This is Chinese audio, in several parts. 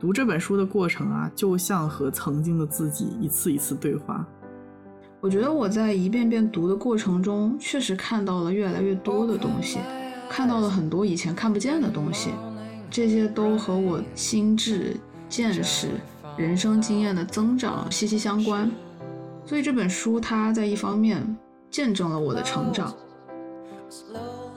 读这本书的过程啊，就像和曾经的自己一次一次对话。我觉得我在一遍遍读的过程中，确实看到了越来越多的东西，看到了很多以前看不见的东西，这些都和我心智、见识、人生经验的增长息息相关。所以这本书它在一方面见证了我的成长。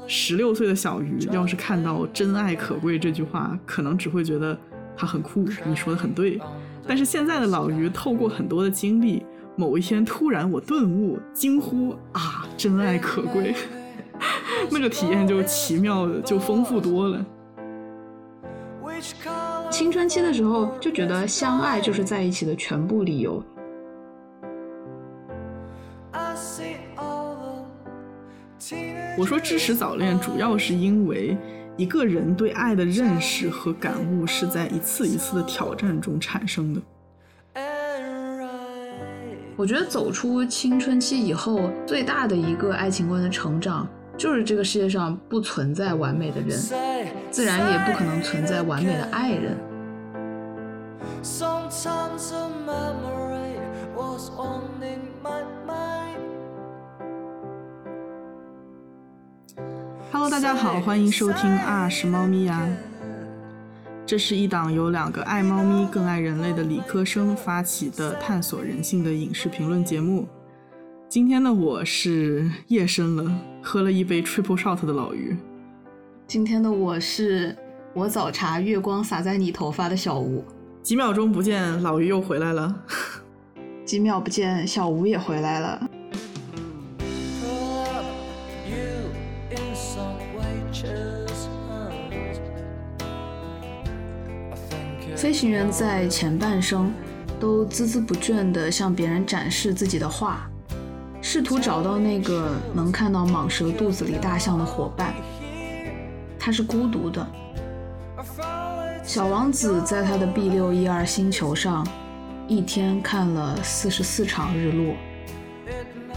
十六岁的小鱼要是看到“真爱可贵”这句话，可能只会觉得它很酷，你说的很对。但是现在的老于透过很多的经历。某一天，突然我顿悟，惊呼：“啊，真爱可贵！”那个体验就奇妙，就丰富多了。青春期的时候就觉得相爱就是在一起的全部理由。我说支持早恋，主要是因为一个人对爱的认识和感悟是在一次一次的挑战中产生的。我觉得走出青春期以后，最大的一个爱情观的成长，就是这个世界上不存在完美的人，自然也不可能存在完美的爱人。Hello，大家好，欢迎收听啊是猫咪呀。这是一档由两个爱猫咪更爱人类的理科生发起的探索人性的影视评论节目。今天的我是夜深了，喝了一杯 triple shot 的老于。今天的我是我早茶月光洒在你头发的小吴。几秒钟不见，老于又回来了。几秒不见，小吴也回来了。飞行员在前半生都孜孜不倦地向别人展示自己的画，试图找到那个能看到蟒蛇肚子里大象的伙伴。他是孤独的。小王子在他的 B 六一二星球上，一天看了四十四场日落，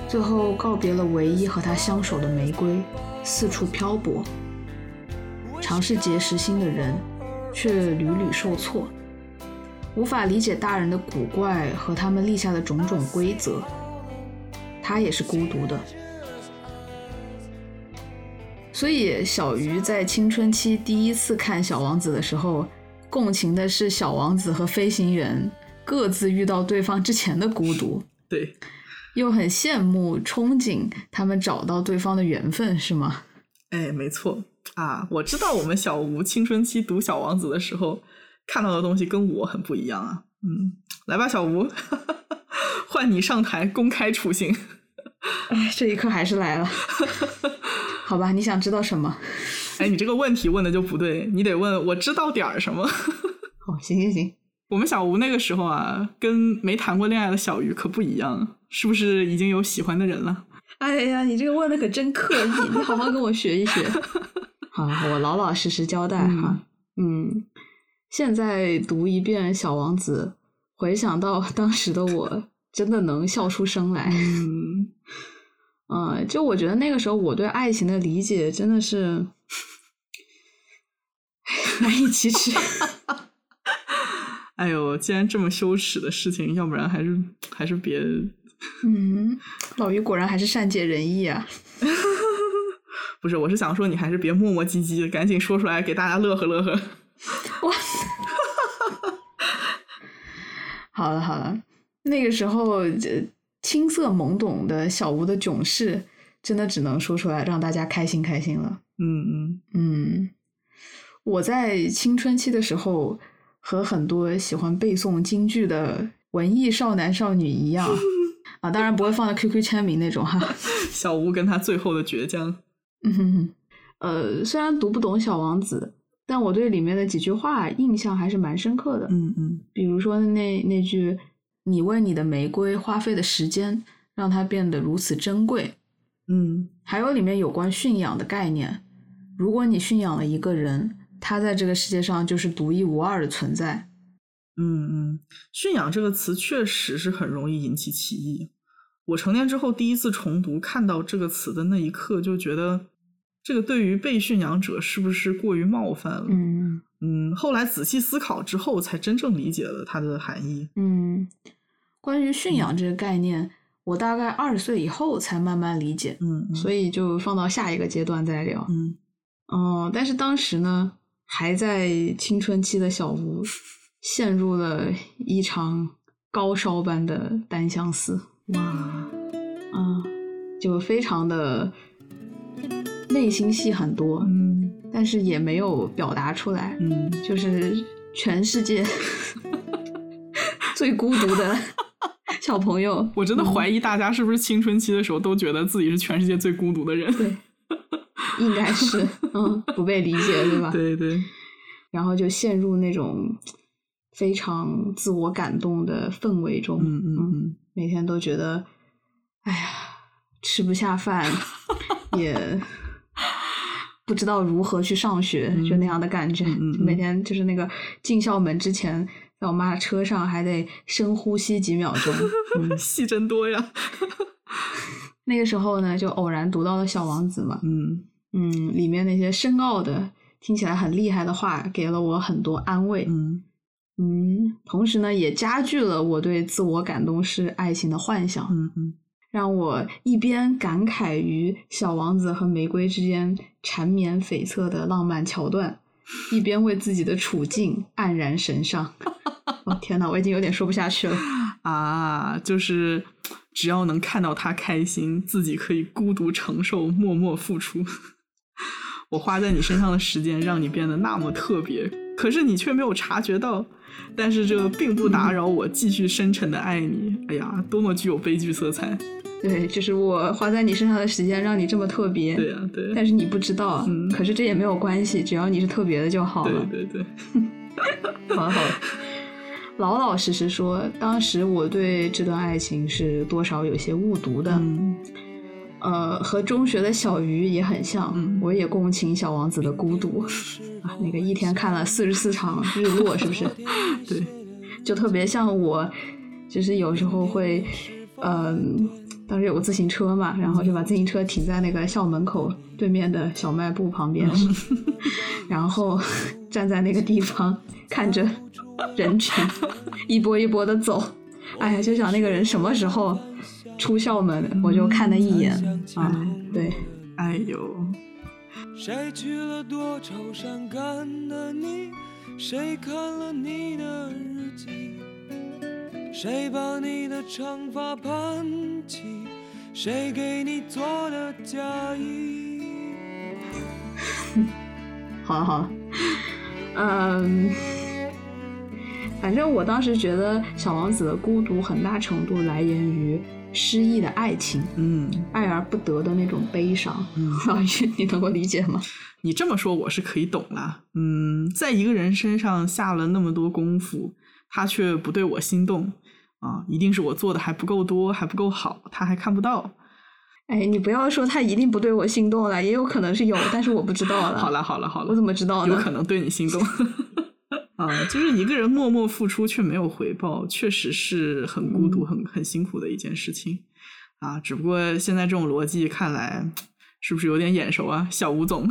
最后告别了唯一和他相守的玫瑰，四处漂泊，尝试结识新的人。却屡屡受挫，无法理解大人的古怪和他们立下的种种规则。他也是孤独的，所以小鱼在青春期第一次看《小王子》的时候，共情的是小王子和飞行员各自遇到对方之前的孤独，对，又很羡慕、憧憬他们找到对方的缘分，是吗？哎，没错。啊，我知道我们小吴青春期读《小王子》的时候看到的东西跟我很不一样啊。嗯，来吧，小吴，换你上台公开处刑。哎，这一刻还是来了。好吧，你想知道什么？哎，你这个问题问的就不对，你得问我知道点儿什么。好，行行行。我们小吴那个时候啊，跟没谈过恋爱的小鱼可不一样，是不是已经有喜欢的人了？哎呀，你这个问的可真刻意，你好好跟我学一学。好，我老老实实交代哈。嗯，现在读一遍《小王子》，回想到 当时的我，真的能笑出声来。嗯，嗯，就我觉得那个时候我对爱情的理解真的是难以启齿。哎呦，既然这么羞耻的事情，要不然还是还是别。嗯，老于果然还是善解人意啊。不是，我是想说，你还是别磨磨唧唧的，赶紧说出来给大家乐呵乐呵。哇！好了好了，那个时候这青涩懵懂的小吴的囧事，真的只能说出来让大家开心开心了。嗯嗯嗯，我在青春期的时候，和很多喜欢背诵京剧的文艺少男少女一样 啊，当然不会放在 QQ 签名那种哈。小吴跟他最后的倔强。嗯哼哼，呃，虽然读不懂《小王子》，但我对里面的几句话印象还是蛮深刻的。嗯嗯，比如说那那句“你为你的玫瑰花费的时间，让它变得如此珍贵。”嗯，还有里面有关驯养的概念，如果你驯养了一个人，他在这个世界上就是独一无二的存在。嗯嗯，驯养这个词确实是很容易引起歧义。我成年之后第一次重读，看到这个词的那一刻，就觉得。这个对于被驯养者是不是过于冒犯了？嗯嗯，后来仔细思考之后，才真正理解了它的含义。嗯，关于驯养这个概念，我大概二十岁以后才慢慢理解，嗯，所以就放到下一个阶段再聊。嗯哦，但是当时呢，还在青春期的小吴，陷入了一场高烧般的单相思。哇，嗯，就非常的内心戏很多，嗯但是也没有表达出来，嗯，就是全世界最孤独的小朋友。我真的怀疑大家是不是青春期的时候都觉得自己是全世界最孤独的人？对，应该是，嗯，不被理解，对吧？对对，然后就陷入那种非常自我感动的氛围中，嗯嗯嗯，每天都觉得，哎呀，吃不下饭，也不知道如何去上学，就那样的感觉。每天就是那个进校门之前，在我妈的车上还得深呼吸几秒钟。嗯，戏真多呀。那个时候呢，就偶然读到了《小王子》嘛，嗯嗯，里面那些深奥的、听起来很厉害的话，给了我很多安慰。嗯嗯，同时呢，也加剧了我对自我感动式爱情的幻想，嗯嗯让我一边感慨于小王子和玫瑰之间缠绵悱恻的浪漫桥段，一边为自己的处境黯然神伤。哦天哪，我已经有点说不下去了。啊，就是只要能看到他开心，自己可以孤独承受，默默付出。我花在你身上的时间，让你变得那么特别，可是你却没有察觉到。但是这并不打扰我继续深沉的爱你。哎呀，多么具有悲剧色彩！对，就是我花在你身上的时间让你这么特别，对呀、对，但是你不知道。嗯可是这也没有关系，只要你是特别的就好了。对对对，好了好了，老老实实说，当时我对这段爱情是多少有些误读的。嗯呃，和中学的小鱼也很像，嗯我也共情小王子的孤独啊，那个一天看了四十四场日落，是不是？对，就特别像我，就是有时候会，嗯、当时有个自行车嘛，然后就把自行车停在那个校门口对面的小卖部旁边，然后站在那个地方看着人群一波一波的走，哎呀，就想那个人什么时候出校门，我就看他一眼啊，对，哎呦，谁去了多愁善感的你？谁看了你的日记？谁把你的长发盘起？谁给你做的嫁衣？好了好了，嗯，反正我当时觉得小王子的孤独很大程度来源于失意的爱情，嗯爱而不得的那种悲伤。嗯，老于，你能够理解吗？你这么说我是可以懂了。嗯，在一个人身上下了那么多功夫，他却不对我心动啊，一定是我做的还不够多，还不够好，他还看不到。哎，你不要说他一定不对我心动了，也有可能是有，但是我不知道了。好了好了好了，我怎么知道呢？有可能对你心动。啊，就是一个人默默付出却没有回报，确实是很孤独、很很辛苦的一件事情啊。只不过现在这种逻辑看来，是不是有点眼熟啊，小吴总？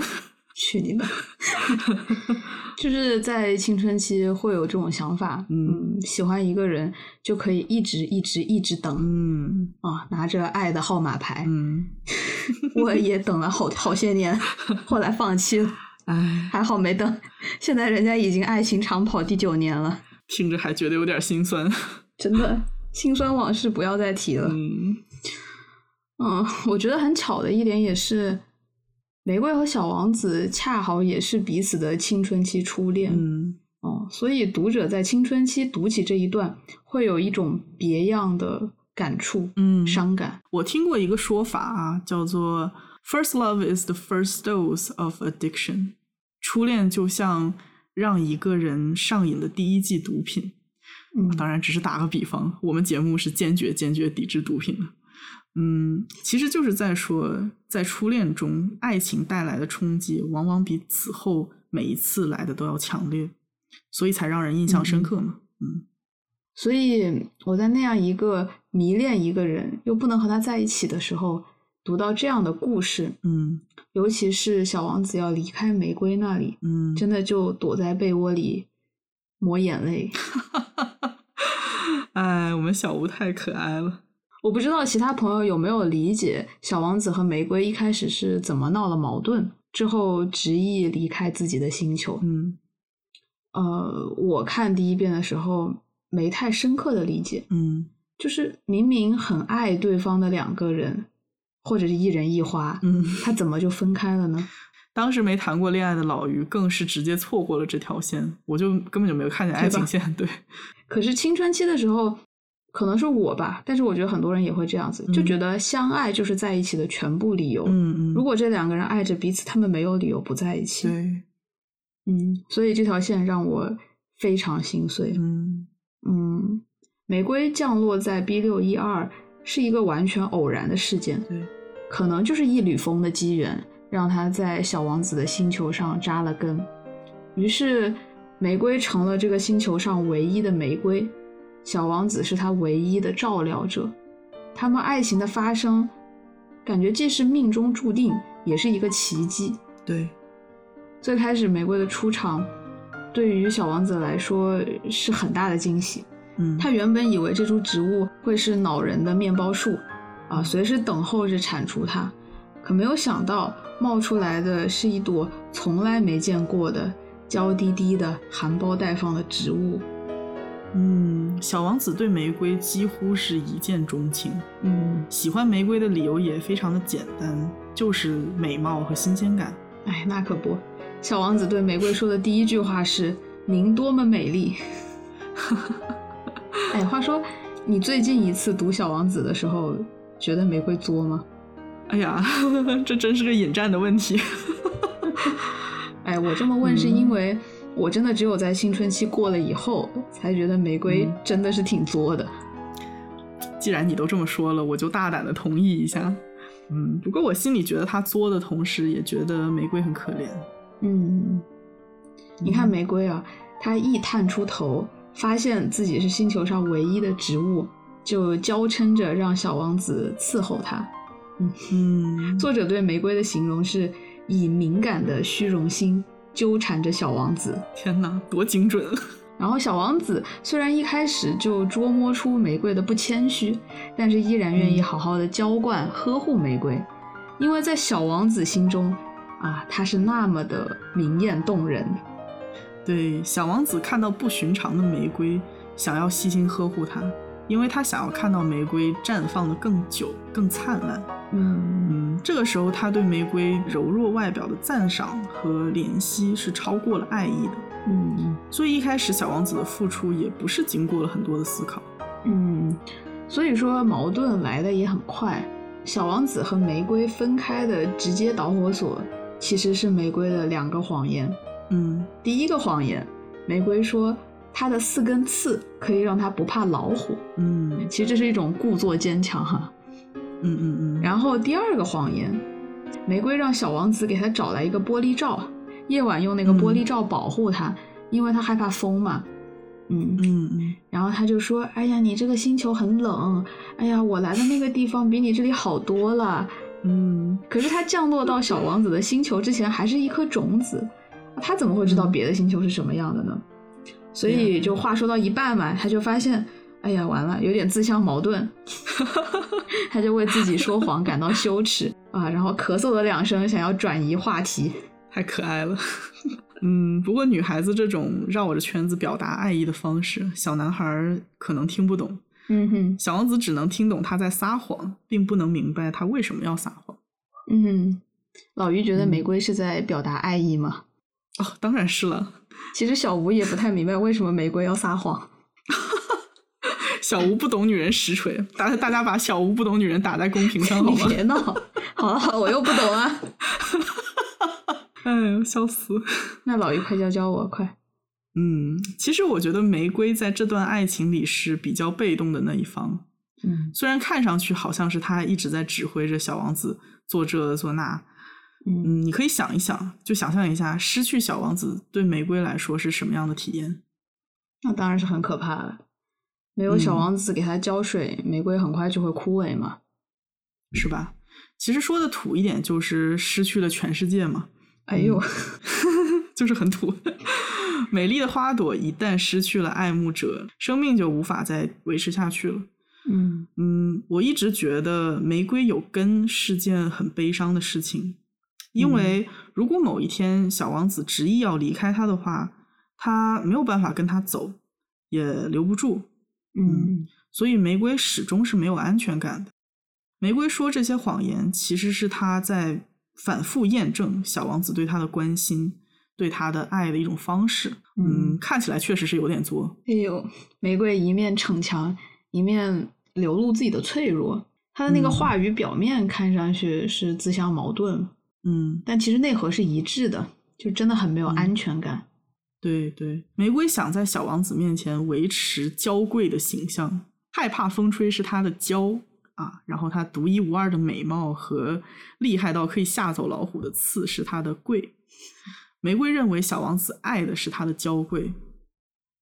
去你的！就是在青春期会有这种想法，嗯喜欢一个人就可以一直一直一直等嗯啊，拿着爱的号码牌。嗯，我也等了好好些年，后来放弃了，哎，还好没等。现在人家已经爱情长跑第九年了，听着还觉得有点心酸。真的心酸往事不要再提了。嗯嗯，我觉得很巧的一点也是，玫瑰和小王子恰好也是彼此的青春期初恋。嗯哦，所以读者在青春期读起这一段，会有一种别样的感触、嗯，伤感。我听过一个说法啊，叫做 “first love is the first dose of addiction”，初恋就像让一个人上瘾的第一剂毒品。嗯，当然，只是打个比方，我们节目是坚决坚决抵制毒品的。嗯，其实就是在说，在初恋中，爱情带来的冲击往往比此后每一次来的都要强烈，所以才让人印象深刻嘛。嗯所以我在那样一个迷恋一个人又不能和他在一起的时候，读到这样的故事，嗯尤其是小王子要离开玫瑰那里，嗯，真的就躲在被窝里抹眼泪。哎，我们小吴太可爱了。我不知道其他朋友有没有理解小王子和玫瑰一开始是怎么闹了矛盾，之后执意离开自己的星球。嗯呃，我看第一遍的时候没太深刻的理解，嗯就是明明很爱对方的两个人，或者是一人一花，嗯，他怎么就分开了呢？当时没谈过恋爱的老于更是直接错过了这条线，我就根本就没有看见爱情线。对，可是青春期的时候，可能是我吧，但是我觉得很多人也会这样子，就嗯觉得相爱就是在一起的全部理由。嗯嗯，如果这两个人爱着彼此，他们没有理由不在一起。对，嗯，所以这条线让我非常心碎。嗯嗯，玫瑰降落在 B 六一二是一个完全偶然的事件，对，可能就是一缕风的机缘，让他在小王子的星球上扎了根。于是，玫瑰成了这个星球上唯一的玫瑰，小王子是他唯一的照料者。他们爱情的发生，感觉既是命中注定，也是一个奇迹。对，最开始玫瑰的出场，对于小王子来说是很大的惊喜。嗯，他原本以为这株植物会是恼人的面包树，啊，随时等候着铲除它，可没有想到冒出来的是一朵从来没见过的娇滴滴的、含苞待放的植物。嗯，小王子对玫瑰几乎是一见钟情，嗯，喜欢玫瑰的理由也非常的简单，就是美貌和新鲜感。哎，那可不，小王子对玫瑰说的第一句话是：“您多么美丽。”哎，话说，你最近一次读《小王子》的时候，觉得玫瑰作吗？哎呀，这真是个引战的问题。哎，我这么问是嗯因为我真的只有在青春期过了以后，才觉得玫瑰嗯真的是挺作的。既然你都这么说了，我就大胆的同意一下。嗯，不过我心里觉得他作的同时，也觉得玫瑰很可怜。嗯，你看玫瑰啊，它一探出头，发现自己是星球上唯一的植物，就娇嗔着让小王子伺候它。嗯，作者对玫瑰的形容是以敏感的虚荣心纠缠着小王子。天哪，多精准！然后小王子虽然一开始就捉摸出玫瑰的不谦虚，但是依然愿意嗯好好的浇灌、呵护玫瑰，因为在小王子心中，啊，她是那么的明艳动人。对，小王子看到不寻常的玫瑰，想要细心呵护它，因为他想要看到玫瑰绽放的更久、更灿烂。嗯嗯，这个时候他对玫瑰柔弱外表的赞赏和怜惜是超过了爱意的。嗯所以一开始小王子的付出也不是经过了很多的思考。嗯，所以说矛盾来的也很快。小王子和玫瑰分开的直接导火索，其实是玫瑰的两个谎言。嗯第一个谎言，玫瑰说她的四根刺可以让她不怕老虎，嗯其实这是一种故作坚强哈。嗯嗯嗯，然后第二个谎言，玫瑰让小王子给他找来一个玻璃罩，夜晚用那个玻璃罩保护她，因为他害怕风嘛。嗯，嗯嗯。然后他就说：“哎呀，你这个星球很冷，哎呀，我来的那个地方比你这里好多了。嗯，”可是他降落到小王子的星球之前，还是一颗种子，他怎么会知道嗯。别的星球是什么样的呢？所以就话说到一半嘛，他就发现，哎呀，完了，有点自相矛盾，他就为自己说谎感到羞耻啊，然后咳嗽了两声，想要转移话题。太可爱了。嗯，不过女孩子这种绕着圈子表达爱意的方式，小男孩儿可能听不懂。嗯哼，小王子只能听懂他在撒谎，并不能明白他为什么要撒谎。嗯，老于觉得嗯玫瑰是在表达爱意吗？哦，当然是了。其实小吴也不太明白为什么玫瑰要撒谎。小吴不懂女人实锤，大大家把小吴不懂女人打在公屏上好你吗？别闹，好了好了，我又不懂啊。哎呦，笑死！那老于快教教我，快。嗯，其实我觉得玫瑰在这段爱情里是比较被动的那一方，嗯虽然看上去好像是他一直在指挥着小王子做这做那。嗯嗯，你可以想一想，就想象一下，失去小王子对玫瑰来说是什么样的体验？那当然是很可怕的。没有小嗯王子给它浇水，玫瑰很快就会枯萎嘛。是吧？其实说的土一点，就是失去了全世界嘛。哎呦，就是很土。美丽的花朵一旦失去了爱慕者，生命就无法再维持下去了。嗯嗯，我一直觉得玫瑰有根是件很悲伤的事情，因为如果某一天小王子执意要离开他的话，他没有办法跟他走，也留不住。嗯所以玫瑰始终是没有安全感的。玫瑰说这些谎言，其实是他在反复验证小王子对他的关心、对他的爱的一种方式。嗯，看起来确实是有点作。哎呦，玫瑰一面逞强，一面流露自己的脆弱。他的那个嗯话语表面看上去是自相矛盾，嗯，但其实内核是一致的，就真的很没有嗯安全感。对对，玫瑰想在小王子面前维持娇贵的形象，害怕风吹是她的娇啊，然后她独一无二的美貌和厉害到可以吓走老虎的刺是她的贵。玫瑰认为小王子爱的是她的娇贵，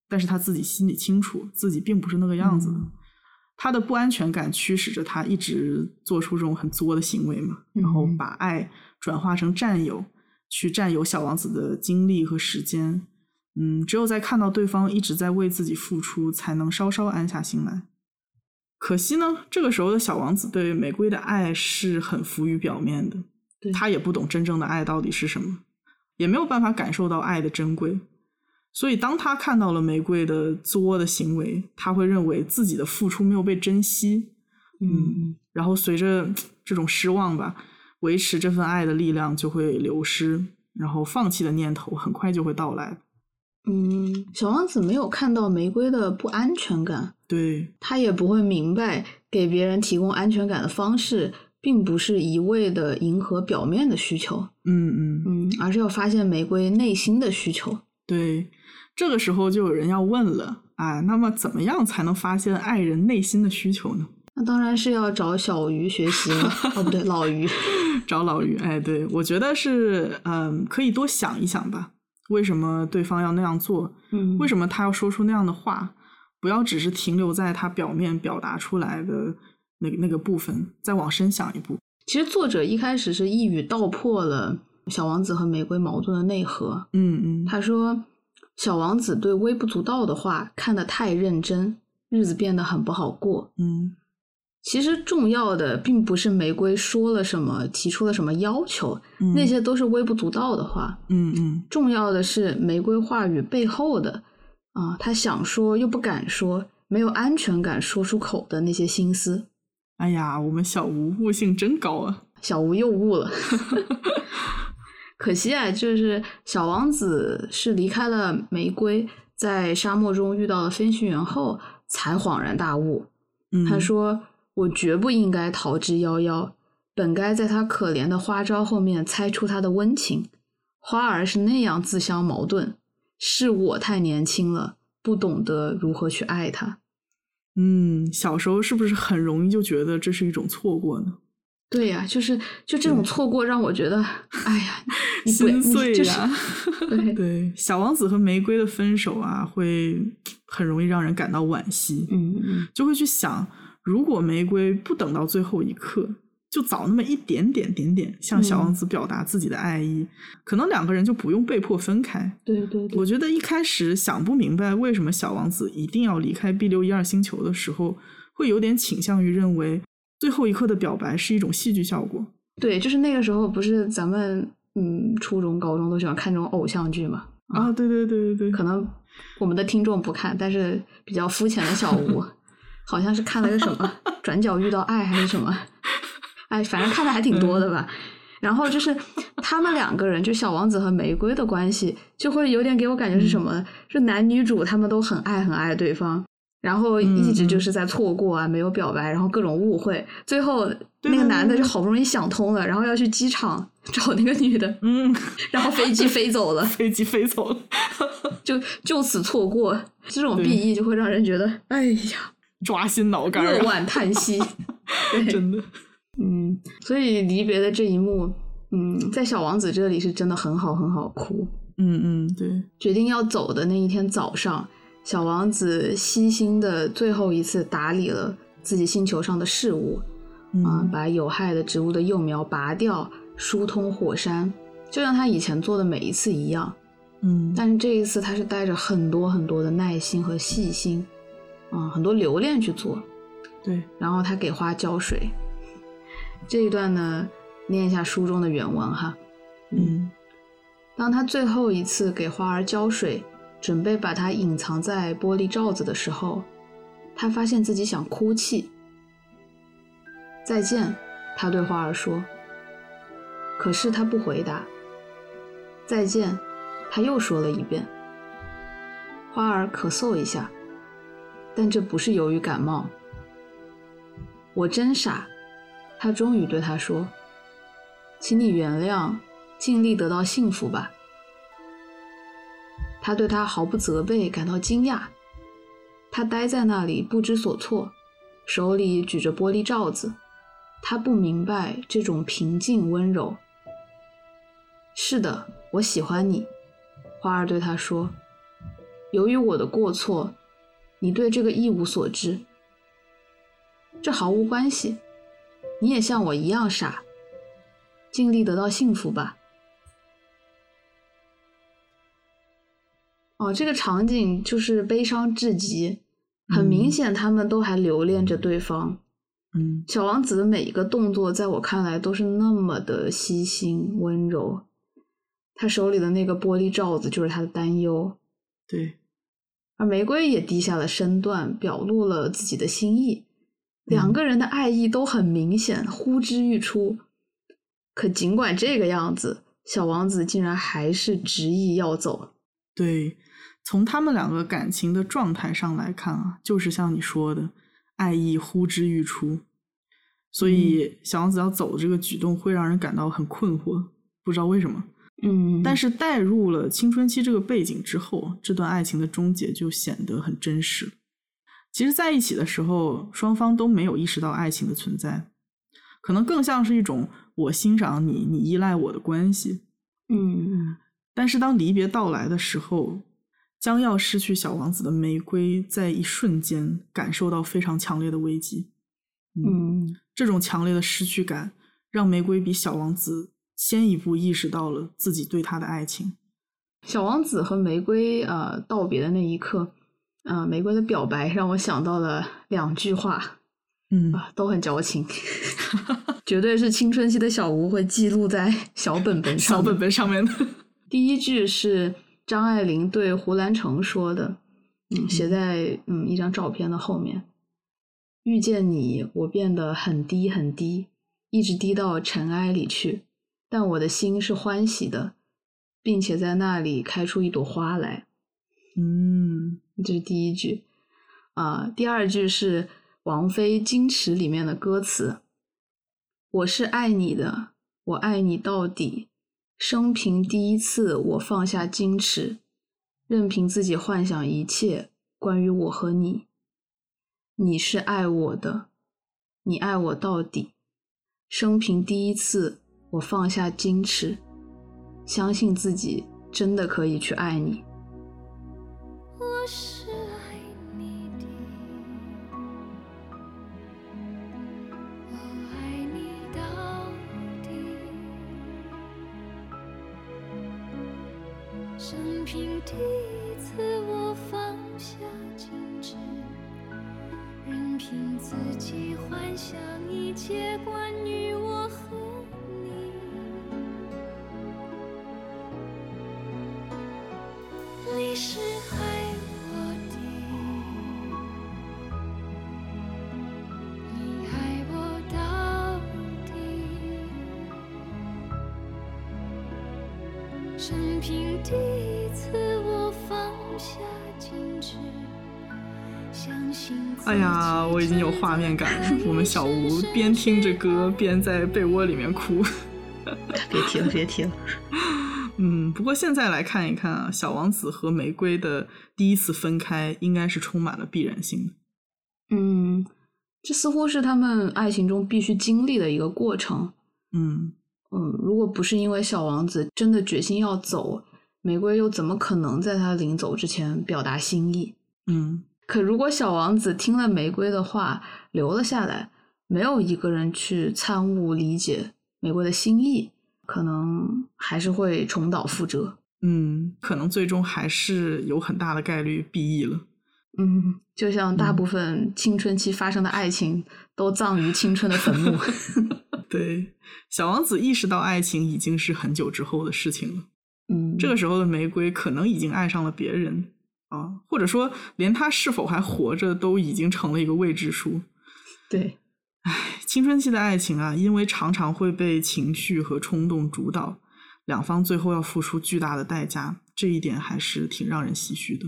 但是她自己心里清楚，自己并不是那个样子的。嗯她的不安全感驱使着他一直做出这种很作的行为嘛，然后嗯把爱转化成占有，去占有小王子的精力和时间。嗯，只有在看到对方一直在为自己付出，才能稍稍安下心来。可惜呢，这个时候的小王子对玫瑰的爱是很浮于表面的，对他也不懂真正的爱到底是什么，也没有办法感受到爱的珍贵。所以，当他看到了玫瑰的作的行为，他会认为自己的付出没有被珍惜，嗯然后随着这种失望吧，维持这份爱的力量就会流失，然后放弃的念头很快就会到来。嗯，小王子没有看到玫瑰的不安全感，对，他也不会明白给别人提供安全感的方式，并不是一味的迎合表面的需求，嗯嗯，嗯，而是要发现玫瑰内心的需求。对。这个时候就有人要问了啊，那么怎么样才能发现爱人内心的需求呢？那当然是要找小鱼学习了，哦，不对，老鱼。找老鱼，哎，对我觉得是，嗯，可以多想一想吧，为什么对方要那样做？嗯，为什么他要说出那样的话？不要只是停留在他表面表达出来的那个那个部分，再往深想一步。其实作者一开始是一语道破了小王子和玫瑰矛盾的内核。嗯嗯，他说，小王子对微不足道的话看得太认真，日子变得很不好过。嗯其实重要的并不是玫瑰说了什么，提出了什么要求，嗯那些都是微不足道的话。嗯嗯重要的是玫瑰话语背后的啊，他想说又不敢说，没有安全感说出口的那些心思。哎呀，我们小吴悟性真高啊！小吴又悟了，可惜啊，就是小王子是离开了玫瑰，在沙漠中遇到了飞行员后，才恍然大悟。嗯，他说：“我绝不应该逃之夭夭，本该在他可怜的花招后面猜出他的温情。花儿是那样自相矛盾，是我太年轻了，不懂得如何去爱他。嗯，小时候是不是很容易就觉得这是一种错过呢？对呀、就是就这种错过，让我觉得，哎呀，你心碎你就是呀！对 对，小王子和玫瑰的分手啊，会很容易让人感到惋惜。嗯嗯就会去想，如果玫瑰不等到最后一刻，就早那么一点点点点向小王子表达自己的爱意，可能两个人就不用被迫分开。对对对，我觉得一开始想不明白为什么小王子一定要离开 B 六一二星球的时候，会有点倾向于认为最后一刻的表白是一种戏剧效果。对，就是那个时候，不是咱们嗯初中、高中都喜欢看这种偶像剧嘛？啊，对对对对对，可能我们的听众不看，但是比较肤浅的小吴，好像是看了个什么《转角遇到爱》还是什么，哎，反正看的还挺多的吧。然后就是他们两个人，就小王子和玫瑰的关系，就会有点给我感觉是什么？是男女主他们都很爱很爱对方，然后一直就是在错过啊，没有表白，然后各种误会，最后那个男的就好不容易想通了，然后要去机场找那个女的，嗯，然后飞机飞走了，飞机飞走了，就就此错过，这种对。B E 就会让人觉得，哎呀，抓心挠肝扼啊！腕叹息。真的，嗯，所以离别的这一幕，嗯，在小王子这里是真的很好很好哭。嗯嗯，对，决定要走的那一天早上，小王子悉心的最后一次打理了自己星球上的事物，啊，嗯把有害的植物的幼苗拔掉，疏通火山，就像他以前做的每一次一样。嗯，但是这一次他是带着很多很多的耐心和细心，啊、很多留恋去做。对，然后他给花浇水。这一段呢，念一下书中的原文哈。嗯当他最后一次给花儿浇水，准备把它隐藏在玻璃罩子的时候，他发现自己想哭泣。再见，他对花儿说。可是他不回答。再见，他又说了一遍。花儿咳嗽一下，但这不是由于感冒。我真傻，他终于对他说：“请你原谅，尽力得到幸福吧。”他对他毫不责备感到惊讶，他呆在那里不知所措，手里举着玻璃罩子。他不明白这种平静温柔。是的，我喜欢你，花儿对他说。由于我的过错，你对这个一无所知。这毫无关系，你也像我一样傻。尽力得到幸福吧。哦，这个场景就是悲伤至极，很明嗯显他们都还留恋着对方。嗯小王子的每一个动作，在我看来都是那么的细心温柔。他手里的那个玻璃罩子就是他的担忧，对，而玫瑰也低下了身段，表露了自己的心意。两个人的爱意都很明显，呼之欲出。可尽管这个样子，小王子竟然还是执意要走。对，从他们两个感情的状态上来看啊，就是像你说的，爱意呼之欲出，所以小王子要走的这个举动会让人感到很困惑，不知道为什么。嗯，但是带入了青春期这个背景之后，这段爱情的终结就显得很真实。其实，在一起的时候，双方都没有意识到爱情的存在，可能更像是一种我欣赏你，你依赖我的关系。嗯但是当离别到来的时候，将要失去小王子的玫瑰，在一瞬间感受到非常强烈的危机。嗯这种强烈的失去感，让玫瑰比小王子先一步意识到了自己对他的爱情。小王子和玫瑰呃道别的那一刻，呃，玫瑰的表白让我想到了两句话嗯啊，都很矫情，绝对是青春期的小吴会记录在小本本上。小本。本上面的，第一句是张爱玲对胡兰成说的，嗯，写在嗯一张照片的后面。遇见你，我变得很低很低，一直低到尘埃里去，但我的心是欢喜的，并且在那里开出一朵花来。嗯这是第一句。啊、第二句是王菲《矜持》里面的歌词：“我是爱你的，我爱你到底。生平第一次，我放下矜持，任凭自己幻想一切关于我和你。你是爱我的，你爱我到底。生平第一次，我放下矜持，相信自己真的可以去爱你。”我是爱你的，我爱你到底。生平第一次，我放下矜持，任凭自己幻想一切关于生平第一次，我放下矜持，相信自己哎呀，我已经有画面感了。我们小吴边听着歌边在被窝里面哭。别提了，别提了。嗯，不过现在来看一看啊，小王子和玫瑰的第一次分开，应该是充满了必然性的。嗯，这似乎是他们爱情中必须经历的一个过程。嗯嗯，如果不是因为小王子真的决心要走，玫瑰又怎么可能在他临走之前表达心意？嗯可如果小王子听了玫瑰的话留了下来，没有一个人去参悟理解玫瑰的心意，可能还是会重蹈覆辙。嗯，可能最终还是有很大的概率毕业了。嗯，就像大部分青春期发生的爱情都葬于青春的坟墓。对，小王子意识到爱情已经是很久之后的事情了。嗯，这个时候的玫瑰可能已经爱上了别人啊，或者说连他是否还活着都已经成了一个未知数。对，唉，青春期的爱情啊，因为常常会被情绪和冲动主导，两方最后要付出巨大的代价，这一点还是挺让人唏嘘的。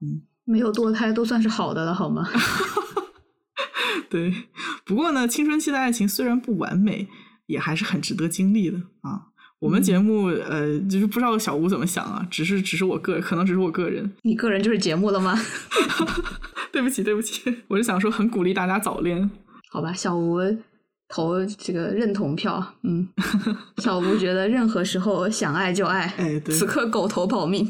嗯。没有堕胎都算是好的了，好吗？对，不过呢，青春期的爱情虽然不完美，也还是很值得经历的啊。我们节目呃，就是不知道小吴怎么想啊，只是只是我个，可能只是我个人。你个人就是节目了吗？对不起，对不起，我是想说，很鼓励大家早恋。好吧，小吴投这个认同票。嗯，小吴觉得任何时候想爱就爱，哎，对，此刻狗头保命。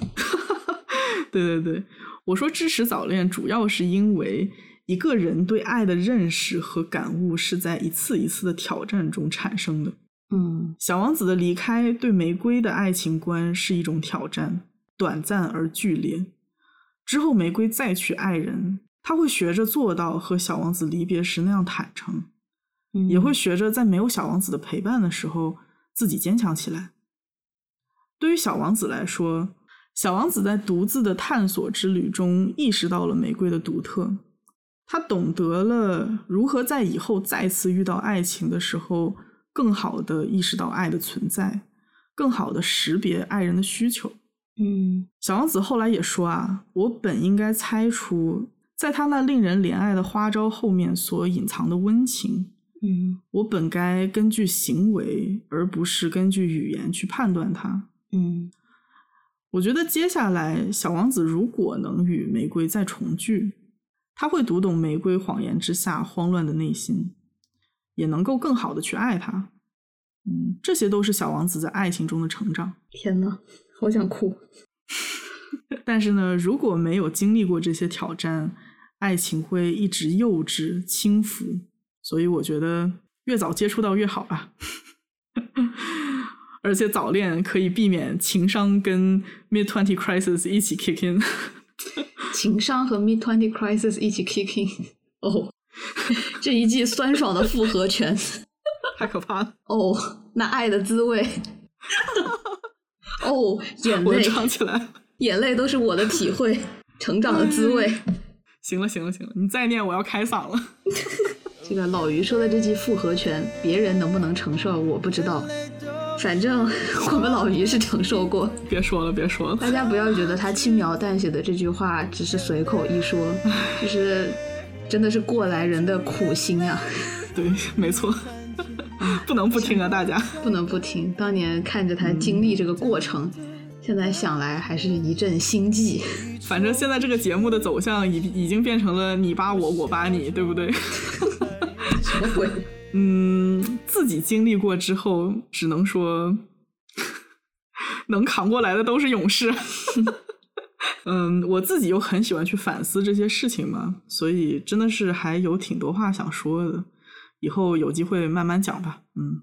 对对对。我说支持早恋，主要是因为一个人对爱的认识和感悟是在一次一次的挑战中产生的。嗯，小王子的离开对玫瑰的爱情观是一种挑战，短暂而剧烈。之后，玫瑰再娶爱人，他会学着做到和小王子离别时那样坦诚，也会学着在没有小王子的陪伴的时候自己坚强起来。对于小王子来说，小王子在独自的探索之旅中意识到了玫瑰的独特，他懂得了如何在以后再次遇到爱情的时候，更好的意识到爱的存在，更好的识别爱人的需求。嗯，小王子后来也说啊，我本应该猜出，在他那令人怜爱的花招后面所隐藏的温情。嗯，我本该根据行为，而不是根据语言去判断他。嗯。我觉得接下来，小王子如果能与玫瑰再重聚，他会读懂玫瑰谎言之下慌乱的内心，也能够更好的去爱他。嗯，这些都是小王子在爱情中的成长。天呐，好想哭。但是呢，如果没有经历过这些挑战，爱情会一直幼稚轻浮。所以我觉得越早接触到越好吧。而且早恋可以避免情商跟 mid twenty crisis 一起 kick in，情商和 mid twenty crisis 一起 kicking 哦，这一季酸爽的复合拳，太可怕了。哦，那爱的滋味，哦，眼泪唱起来，眼泪都是我的体会，成长的滋味。行了，行了，行了，你再念，我要开嗓了。这个老于说的这记复合拳，别人能不能承受，我不知道。反正 我们老于是承受过，别说了，别说了。大家不要觉得他轻描淡写的这句话只是随口一说，就是真的是过来人的苦心啊。对，没错，不能不听啊，大家不能不听。当年看着他经历这个过程，现在想来还是一阵心悸。反正现在这个节目的走向已已经变成了你扒我，我扒你，对不对？什么鬼？嗯，自己经历过之后，只能说 能扛过来的都是勇士。嗯，我自己又很喜欢去反思这些事情嘛，所以真的是还有挺多话想说的，以后有机会慢慢讲吧。嗯。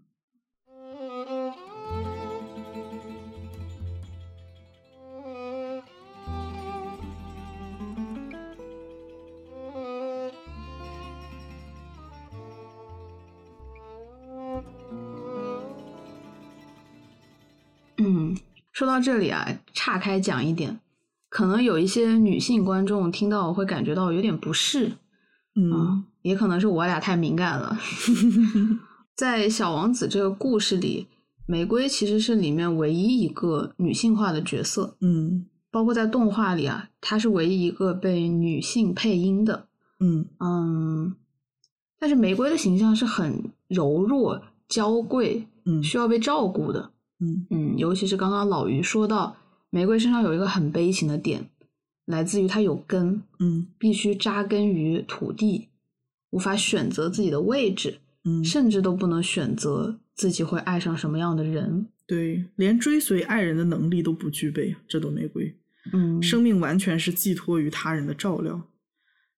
说到这里啊，岔开讲一点，可能有一些女性观众听到会感觉到有点不适，嗯，也可能是我俩太敏感了。在小王子这个故事里，玫瑰其实是里面唯一一个女性化的角色，嗯，包括在动画里啊，她是唯一一个被女性配音的，嗯嗯，但是玫瑰的形象是很柔弱、娇贵，嗯，需要被照顾的。嗯嗯，尤其是刚刚老于说到，玫瑰身上有一个很悲情的点，来自于它有根，嗯，必须扎根于土地，无法选择自己的位置，嗯，甚至都不能选择自己会爱上什么样的人，对，连追随爱人的能力都不具备。这朵玫瑰，嗯，生命完全是寄托于他人的照料。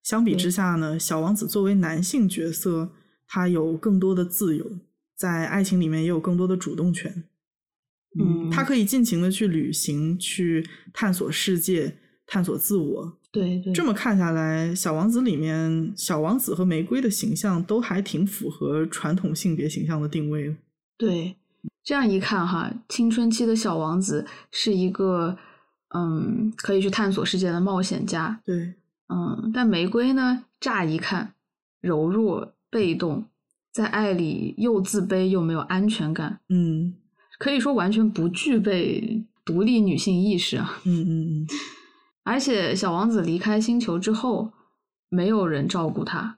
相比之下呢，小王子作为男性角色，他有更多的自由，在爱情里面也有更多的主动权。嗯他可以尽情的去旅行，去探索世界，探索自我。对对，这么看下来，《小王子》里面小王子和玫瑰的形象都还挺符合传统性别形象的定位。对，这样一看哈，青春期的小王子是一个嗯，可以去探索世界的冒险家。对，嗯，但玫瑰呢，乍一看柔弱、被动，在爱里又自卑又没有安全感，嗯可以说完全不具备独立女性意识啊。嗯嗯嗯，而且小王子离开星球之后，没有人照顾他，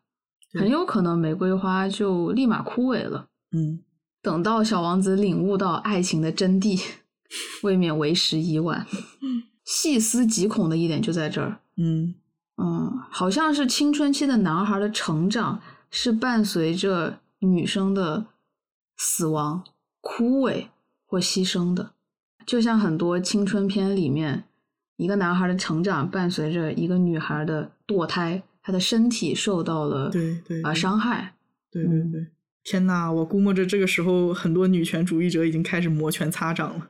很有可能玫瑰花就立马枯萎了。嗯等到小王子领悟到爱情的真谛，未免为时已晚。细思极恐的一点就在这儿，嗯嗯，好像是青春期的男孩的成长是伴随着女生的死亡、枯萎或牺牲的，就像很多青春片里面，一个男孩的成长伴随着一个女孩的堕胎，她的身体受到了啊、对对啊伤害。嗯对对对。天呐，我估摸着这个时候很多女权主义者已经开始摩拳擦掌了。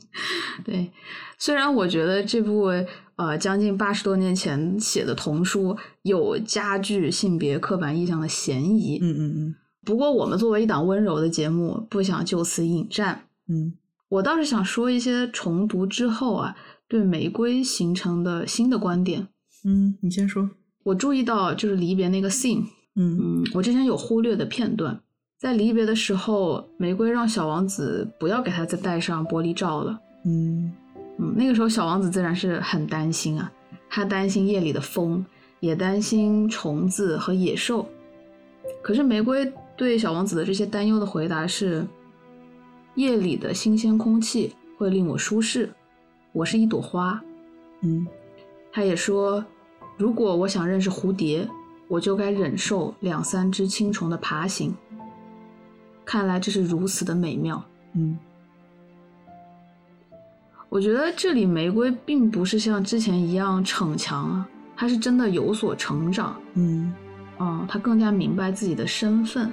对，虽然我觉得这部呃将近八十多年前写的童书有加剧性别刻板印象的嫌疑，嗯嗯嗯不过我们作为一档温柔的节目，不想就此引战。嗯我倒是想说一些重读之后啊，对玫瑰形成的新的观点。嗯，你先说。我注意到就是离别那个 scene，嗯嗯，我之前有忽略的片段，在离别的时候，玫瑰让小王子不要给他再戴上玻璃罩了。嗯嗯，那个时候小王子自然是很担心啊，他担心夜里的风，也担心虫子和野兽。可是玫瑰对小王子的这些担忧的回答是：夜里的新鲜空气会令我舒适，我是一朵花。嗯他也说，如果我想认识蝴蝶，我就该忍受两三只青虫的爬行。看来这是如此的美妙。嗯我觉得这里玫瑰并不是像之前一样逞强啊，她是真的有所成长，嗯嗯，她更加明白自己的身份，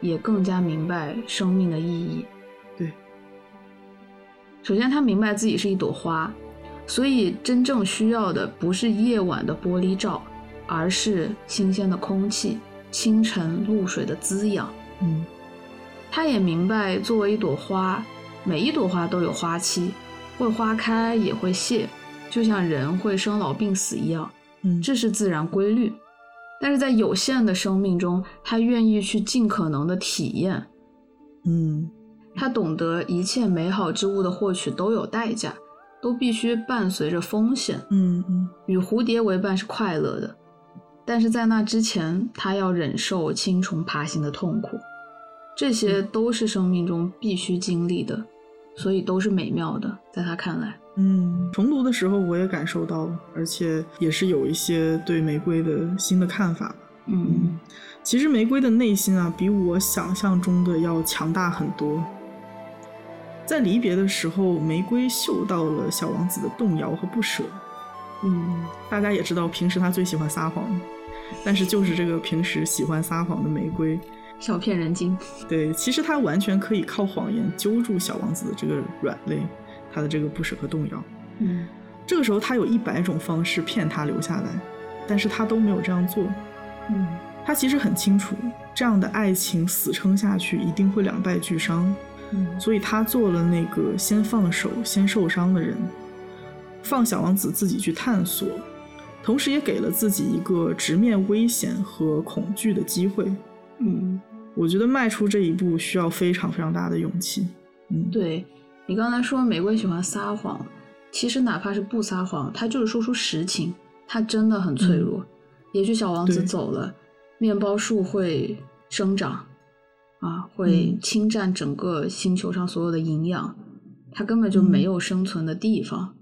也更加明白生命的意义。对，首先他明白自己是一朵花，所以真正需要的不是夜晚的玻璃罩，而是新鲜的空气、清晨露水的滋养。嗯他也明白，作为一朵花，每一朵花都有花期，会花开也会谢，就像人会生老病死一样，嗯，这是自然规律。但是在有限的生命中，他愿意去尽可能的体验，嗯他懂得一切美好之物的获取都有代价，都必须伴随着风险。嗯嗯与蝴蝶为伴是快乐的，但是在那之前，他要忍受青虫爬行的痛苦，这些都是生命中必须经历的，所以都是美妙的。在他看来，嗯，重读的时候我也感受到了，而且也是有一些对玫瑰的新的看法。嗯其实玫瑰的内心啊，比我想象中的要强大很多。在离别的时候，玫瑰嗅到了小王子的动摇和不舍。嗯大家也知道，平时他最喜欢撒谎，但是就是这个平时喜欢撒谎的玫瑰，小骗人精，对，其实他完全可以靠谎言揪住小王子的这个软肋，他的这个不舍和动摇。嗯这个时候，他有一百种方式骗他留下来，但是他都没有这样做。嗯他其实很清楚，这样的爱情死撑下去一定会两败俱伤，嗯所以他做了那个先放手、先受伤的人，放小王子自己去探索，同时也给了自己一个直面危险和恐惧的机会。嗯，我觉得迈出这一步需要非常非常大的勇气。嗯，对你刚才说玫瑰喜欢撒谎，其实哪怕是不撒谎，他就是说出实情，他真的很脆弱。也许小王子走了，面包树会生长，啊，会嗯侵占整个星球上所有的营养，他根本就没嗯有生存的地方。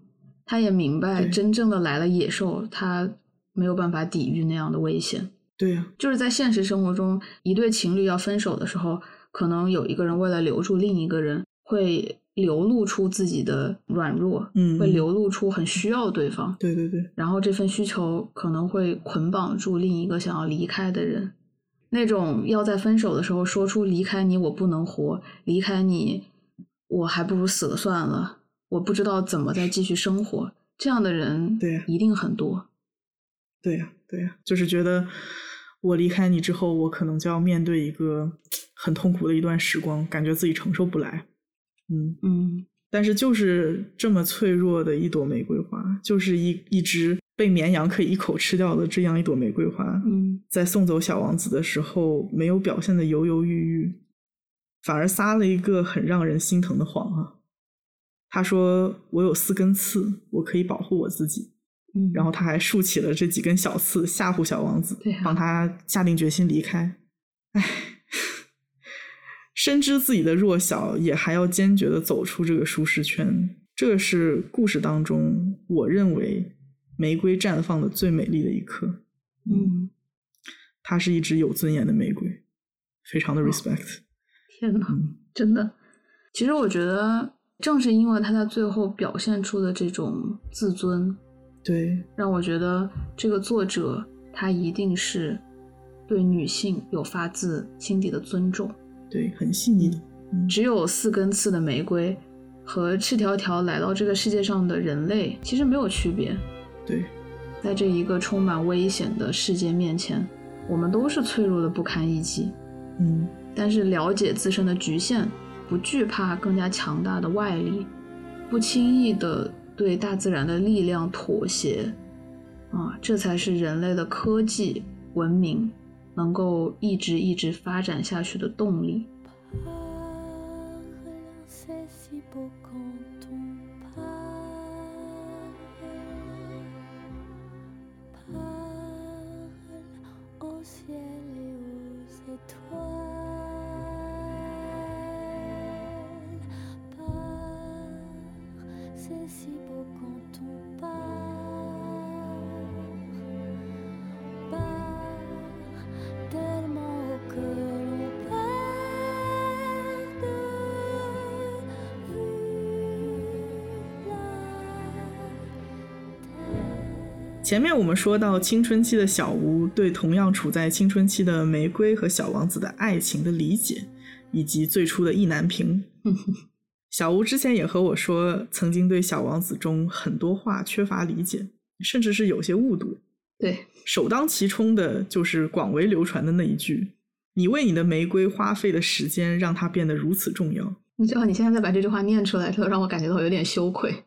他也明白，真正的来了野兽，他没有办法抵御那样的危险。对呀、就是在现实生活中，一对情侣要分手的时候，可能有一个人为了留住另一个人，会流露出自己的软弱，嗯会流露出很需要对方，对对对，然后这份需求可能会捆绑住另一个想要离开的人。那种要在分手的时候说出“离开你我不能活，离开你我还不如死了算了，我不知道怎么再继续生活”这样的人，对一定很多。对呀，对呀，就是觉得我离开你之后，我可能就要面对一个很痛苦的一段时光，感觉自己承受不来。嗯，嗯但是就是这么脆弱的一朵玫瑰花，就是一一只被绵羊可以一口吃掉的这样一朵玫瑰花，嗯在送走小王子的时候，没有表现的犹犹豫豫，反而撒了一个很让人心疼的谎啊。他说：“我有四根刺，我可以保护我自己。”嗯，然后他还竖起了这几根小刺，吓唬小王子，帮他下定决心离开。唉，深知自己的弱小，也还要坚决的走出这个舒适圈。这个是故事当中我认为玫瑰绽放的最美丽的一刻。嗯，它是一只有尊严的玫瑰，非常的 respect。天哪，嗯真的。其实我觉得，正是因为他在最后表现出的这种自尊，对，让我觉得这个作者他一定是对女性有发自心底的尊重。对，很细腻的。嗯只有四根刺的玫瑰和赤条条来到这个世界上的人类其实没有区别。对，在这一个充满危险的世界面前，我们都是脆弱的不堪一击。嗯，但是了解自身的局限，不惧怕更加强大的外力，不轻易的对大自然的力量妥协，啊，这才是人类的科技文明能够一直一直发展下去的动力。前面我们说到青春期的小吴对同样处在青春期的玫瑰和小王子的爱情的理解，以及最初的意难平。小吴之前也和我说，曾经对小王子中很多话缺乏理解，甚至是有些误读。对，首当其冲的就是广为流传的那一句：“你为你的玫瑰花费的时间，让它变得如此重要。你知道你现在再把这句话念出来，都让我感觉到有点羞愧。”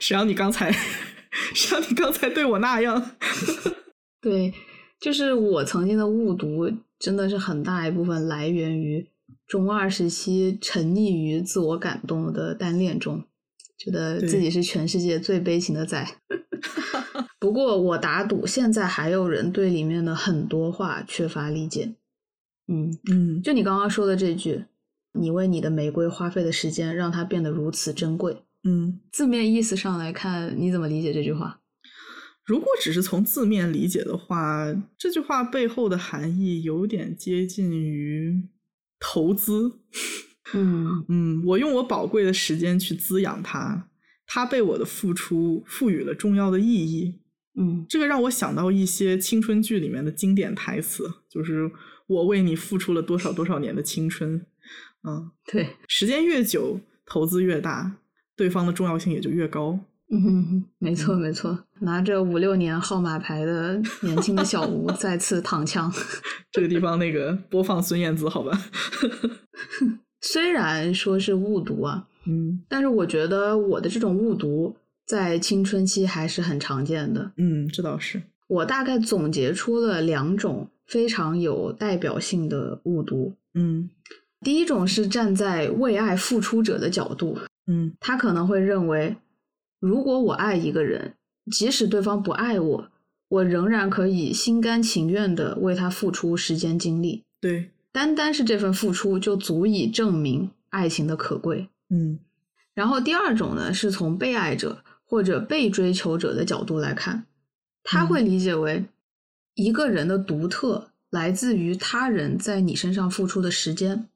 谁让你刚才，谁让你刚才对我那样？对，就是我曾经的误读，真的是很大一部分来源于中二时期沉溺于自我感动的单恋中，觉得自己是全世界最悲情的仔。不过我打赌，现在还有人对里面的很多话缺乏理解。嗯，嗯，就你刚刚说的这句，你为你的玫瑰花费的时间，让它变得如此珍贵。嗯，字面意思上来看，你怎么理解这句话？如果只是从字面理解的话，这句话背后的含义有点接近于投资。嗯。嗯，我用我宝贵的时间去滋养它，它被我的付出赋予了重要的意义。嗯。这个让我想到一些青春剧里面的经典台词，就是我为你付出了多少多少年的青春，嗯，对，时间越久，投资越大，对方的重要性也就越高。嗯哼哼，没错没错，拿着五六年号码牌的年轻的小吴 再次躺枪。这个地方那个 播放孙燕姿，好吧？虽然说是误读啊，嗯但是我觉得我的这种误读在青春期还是很常见的。嗯，这倒是。我大概总结出了两种非常有代表性的误读。嗯第一种是站在为爱付出者的角度，嗯。他可能会认为，如果我爱一个人，即使对方不爱我，我仍然可以心甘情愿的为他付出时间精力。对，单单是这份付出就足以证明爱情的可贵。嗯。然后第二种呢，是从被爱者或者被追求者的角度来看，他会理解为一个人的独特来自于他人在你身上付出的时间，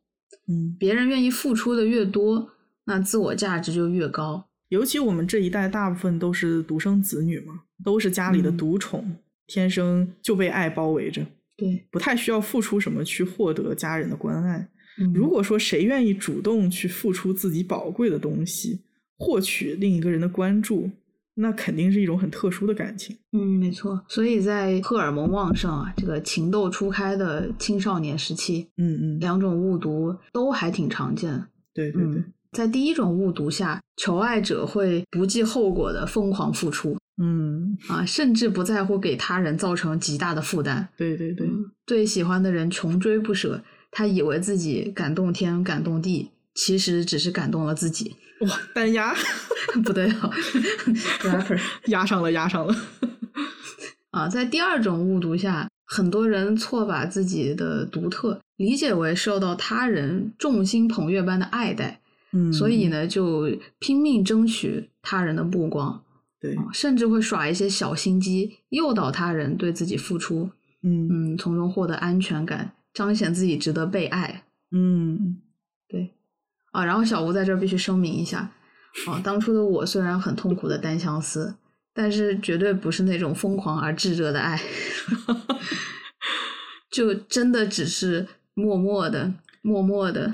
嗯，别人愿意付出的越多，那自我价值就越高。尤其我们这一代大部分都是独生子女嘛，都是家里的嗯独宠，天生就被爱包围着。对，不太需要付出什么去获得家人的关爱。嗯如果说谁愿意主动去付出自己宝贵的东西，获取另一个人的关注，那肯定是一种很特殊的感情。嗯，没错。所以在荷尔蒙旺盛啊，这个情窦初开的青少年时期，嗯嗯，两种误读都还挺常见。对对对，嗯，在第一种误读下，求爱者会不计后果的疯狂付出嗯，啊，甚至不在乎给他人造成极大的负担。对对对，嗯对喜欢的人穷追不舍，他以为自己感动天感动地，其实只是感动了自己。哇，单压 不对啊，rapper 压上了，压上了。啊，在第二种误读下，很多人错把自己的独特理解为受到他人众星捧月般的爱戴，嗯，所以，呢，就拼命争取他人的目光，对，啊甚至会耍一些小心机，诱导他人对自己付出，嗯。嗯，从中获得安全感，彰显自己值得被爱。嗯。对，啊，然后小吴在这儿必须声明一下，啊，当初的我虽然很痛苦的单相思，但是绝对不是那种疯狂而炙热的爱，就真的只是默默的、默默的、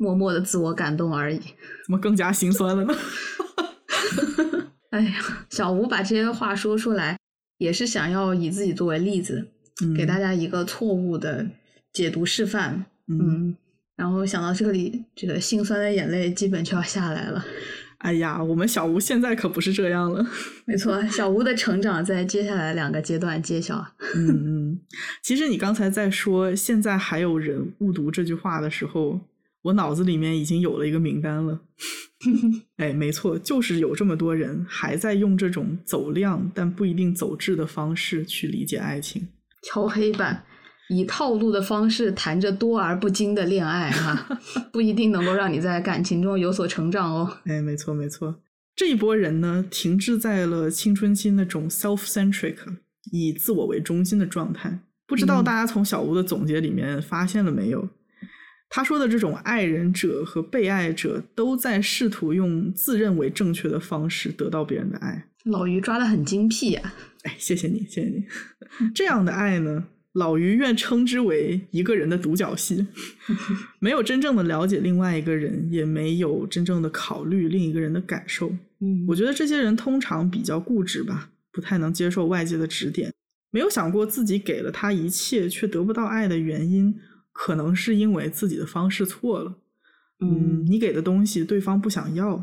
默默的自我感动而已。怎么更加心酸了呢？哎呀，小吴把这些话说出来，也是想要以自己作为例子，给大家一个错误的解读示范。嗯，嗯，然后想到这里，这个心酸的眼泪基本就要下来了。哎呀，我们小吴现在可不是这样了。没错，小吴的成长在接下来两个阶段揭晓。嗯嗯，其实你刚才在说现在还有人误读这句话的时候，我脑子里面已经有了一个名单了。哎，没错，就是有这么多人还在用这种走量但不一定走质的方式去理解爱情。敲黑板，以套路的方式谈着多而不精的恋爱哈、不一定能够让你在感情中有所成长哦。哎，没错没错，这一波人呢，停滞在了青春期那种 self-centric 以自我为中心的状态。不知道嗯大家从小吴的总结里面发现了没有？他说的这种爱人者和被爱者都在试图用自认为正确的方式得到别人的爱。老于抓的很精辟啊。哎，谢谢你，谢谢你。这样的爱呢，老于愿称之为一个人的独角戏，没有真正的了解另外一个人，也没有真正的考虑另一个人的感受。嗯我觉得这些人通常比较固执吧，不太能接受外界的指点，没有想过自己给了他一切却得不到爱的原因，可能是因为自己的方式错了。嗯，你给的东西对方不想要，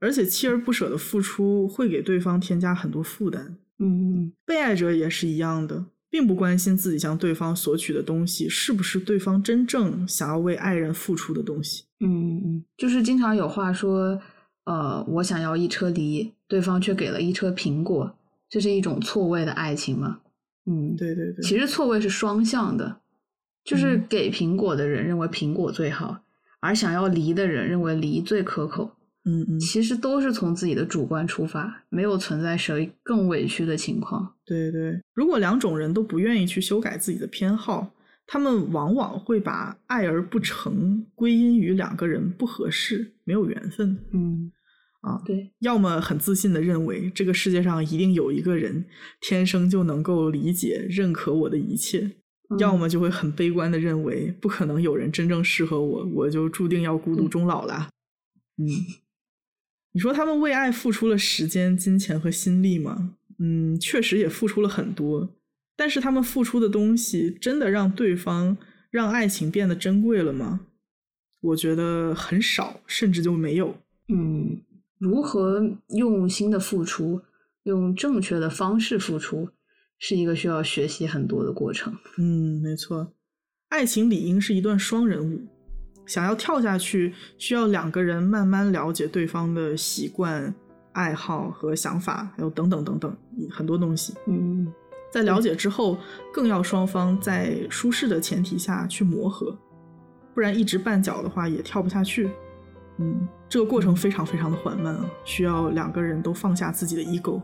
而且锲而不舍的付出会给对方添加很多负担。嗯被爱者也是一样的，并不关心自己向对方索取的东西是不是对方真正想要为爱人付出的东西。嗯嗯，就是经常有话说，呃，我想要一车梨，对方却给了一车苹果，这是一种错位的爱情吗？嗯，对对对，其实错位是双向的，就是嗯给苹果的人认为苹果最好，而想要梨的人认为梨最可口。嗯嗯，其实都是从自己的主观出发，没有存在谁更委屈的情况。对对，如果两种人都不愿意去修改自己的偏好，他们往往会把爱而不成归因于两个人不合适、没有缘分嗯，啊。对，要么很自信的认为这个世界上一定有一个人天生就能够理解、认可我的一切，嗯要么就会很悲观的认为不可能有人真正适合我，我就注定要孤独终老啦。嗯，你说他们为爱付出了时间、金钱和心力吗？嗯，确实也付出了很多，但是他们付出的东西真的让对方让爱情变得珍贵了吗？我觉得很少，甚至就没有。嗯，如何用心的付出，用正确的方式付出，是一个需要学习很多的过程。嗯，没错，爱情理应是一段双人舞，想要跳下去，需要两个人慢慢了解对方的习惯、爱好和想法，还有等等等等很多东西。嗯在了解之后，更要双方在舒适的前提下去磨合，不然一直绊脚的话也跳不下去。嗯，这个过程非常非常的缓慢啊，需要两个人都放下自己的 ego。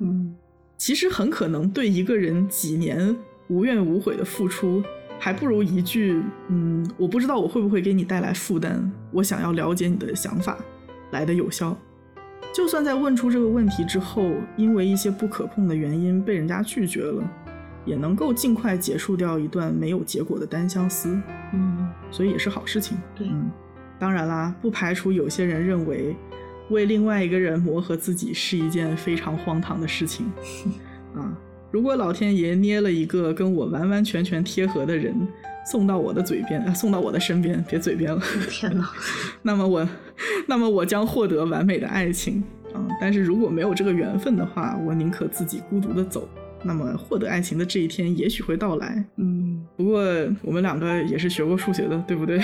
嗯其实很可能对一个人几年无怨无悔的付出，还不如一句“嗯，我不知道我会不会给你带来负担，我想要了解你的想法”来的有效。就算在问出这个问题之后，因为一些不可控的原因被人家拒绝了，也能够尽快结束掉一段没有结果的单相思，嗯，所以也是好事情。对嗯，当然啦，不排除有些人认为为另外一个人磨合自己是一件非常荒唐的事情。啊，如果老天爷捏了一个跟我完完全全贴合的人送到我的嘴边，啊，送到我的身边，别嘴边了，天哪，那么我，那么我将获得完美的爱情啊！但是如果没有这个缘分的话，我宁可自己孤独的走。那么获得爱情的这一天也许会到来。嗯，不过我们两个也是学过数学的，对不对？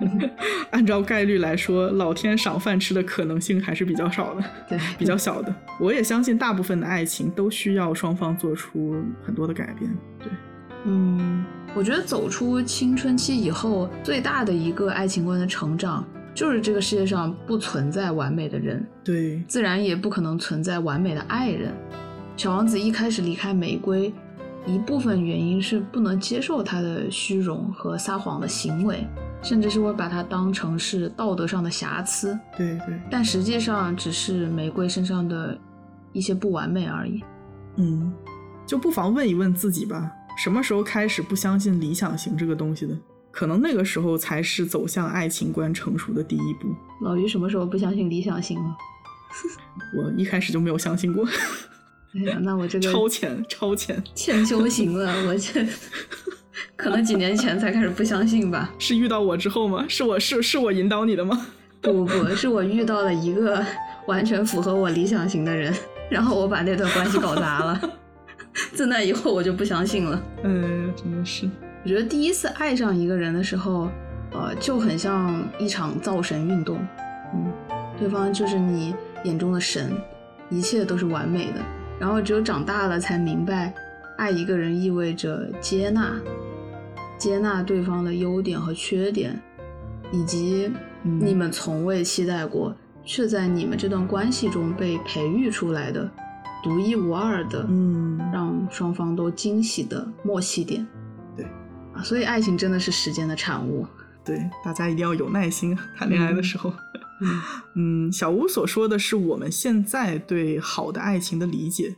按照概率来说，老天赏饭吃的可能性还是比较少的，对，比较小的。我也相信大部分的爱情都需要双方做出很多的改变。对，嗯，我觉得走出青春期以后，最大的一个爱情观的成长，就是这个世界上不存在完美的人，对，自然也不可能存在完美的爱人。小王子一开始离开玫瑰，一部分原因是不能接受他的虚荣和撒谎的行为，甚至是会把他当成是道德上的瑕疵，对对，但实际上只是玫瑰身上的一些不完美而已。嗯，就不妨问一问自己吧，什么时候开始不相信理想型这个东西的？可能那个时候才是走向爱情观成熟的第一步。老于什么时候不相信理想型了？我一开始就没有相信过，哎呀，那我这个超前，超前，欠修行了，我这可能几年前才开始不相信吧。是遇到我之后吗？是我是是我引导你的吗？不不不，是我遇到了一个完全符合我理想型的人，然后我把那段关系搞砸了。自那以后我就不相信了。嗯，真的是，我觉得第一次爱上一个人的时候，呃，就很像一场造神运动。嗯，对方就是你眼中的神，一切都是完美的。然后只有长大了才明白，爱一个人意味着接纳，接纳对方的优点和缺点，以及嗯你们从未期待过，却在你们这段关系中被培育出来的独一无二的，嗯，让双方都惊喜的默契点。对啊，所以爱情真的是时间的产物。对，大家一定要有耐心啊谈恋爱的时候。嗯 嗯，小吴所说的是我们现在对好的爱情的理解，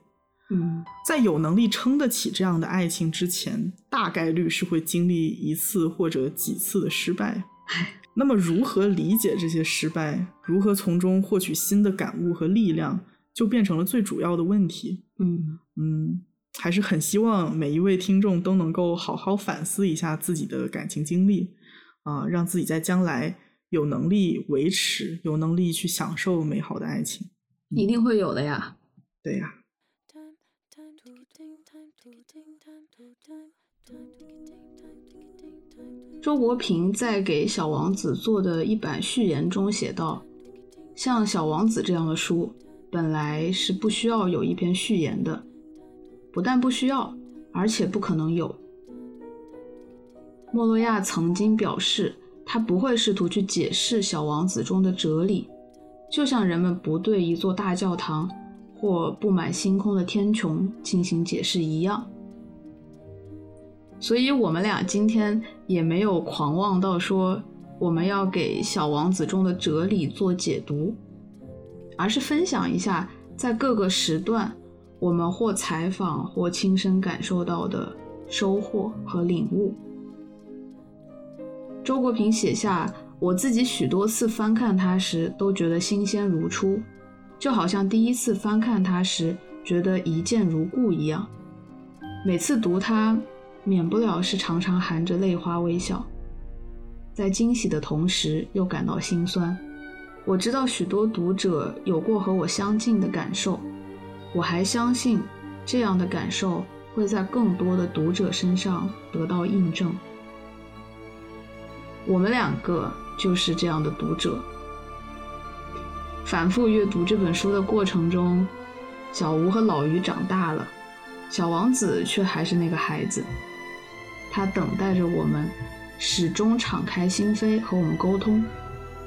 嗯在有能力撑得起这样的爱情之前，大概率是会经历一次或者几次的失败。唉，那么，如何理解这些失败，如何从中获取新的感悟和力量，就变成了最主要的问题。嗯嗯，还是很希望每一位听众都能够好好反思一下自己的感情经历，啊、让自己在将来有能力维持，有能力去享受美好的爱情。一定会有的呀。对呀、周国平在给《小王子》做的一版序言中写道：“像《小王子》这样的书，本来是不需要有一篇序言的，不但不需要，而且不可能有。”莫洛亚曾经表示，他不会试图去解释《小王子》中的哲理，就像人们不对一座大教堂或布满星空的天穹进行解释一样。所以，我们俩今天也没有狂妄到说我们要给《小王子》中的哲理做解读，而是分享一下在各个时段我们或采访或亲身感受到的收获和领悟。周国平写下：“我自己许多次翻看它时，都觉得新鲜如初，就好像第一次翻看它时觉得一见如故一样。每次读它。”免不了是常常含着泪花微笑，在惊喜的同时又感到心酸。我知道许多读者有过和我相近的感受，我还相信这样的感受会在更多的读者身上得到印证。我们两个就是这样的读者。反复阅读这本书的过程中，小吴和老于长大了，小王子却还是那个孩子。他等待着我们，始终敞开心扉和我们沟通，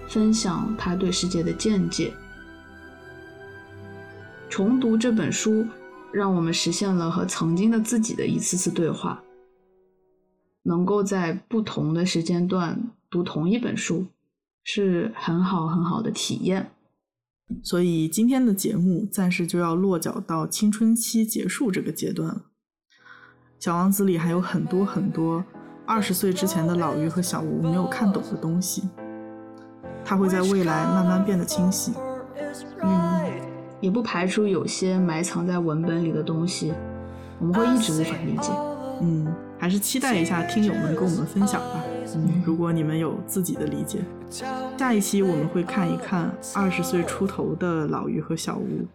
分享他对世界的见解。重读这本书，让我们实现了和曾经的自己的一次次对话。能够在不同的时间段读同一本书，是很好很好的体验。所以今天的节目暂时就要落脚到青春期结束这个阶段了。小王子里还有很多很多二十岁之前的老于和小吴没有看懂的东西，它会在未来慢慢变得清晰。嗯，也不排除有些埋藏在文本里的东西，我们会一直无法理解。嗯，还是期待一下听友们跟我们分享吧。嗯，如果你们有自己的理解，下一期我们会看一看二十岁出头的老于和小吴，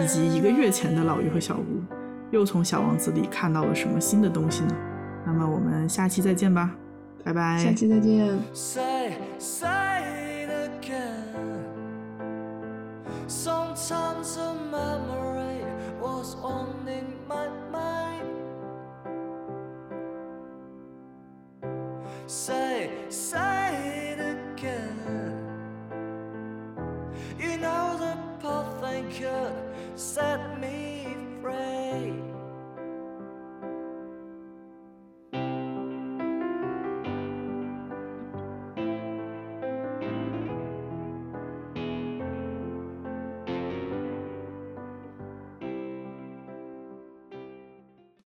以及一个月前的老于和小吴，又从小王子里看到了什么新的东西呢？那么我们下期再见吧，拜拜。下期再见。Say, say it again. Sometimes a memory was on in my mind. Say, say it again. You know the path I could set me free.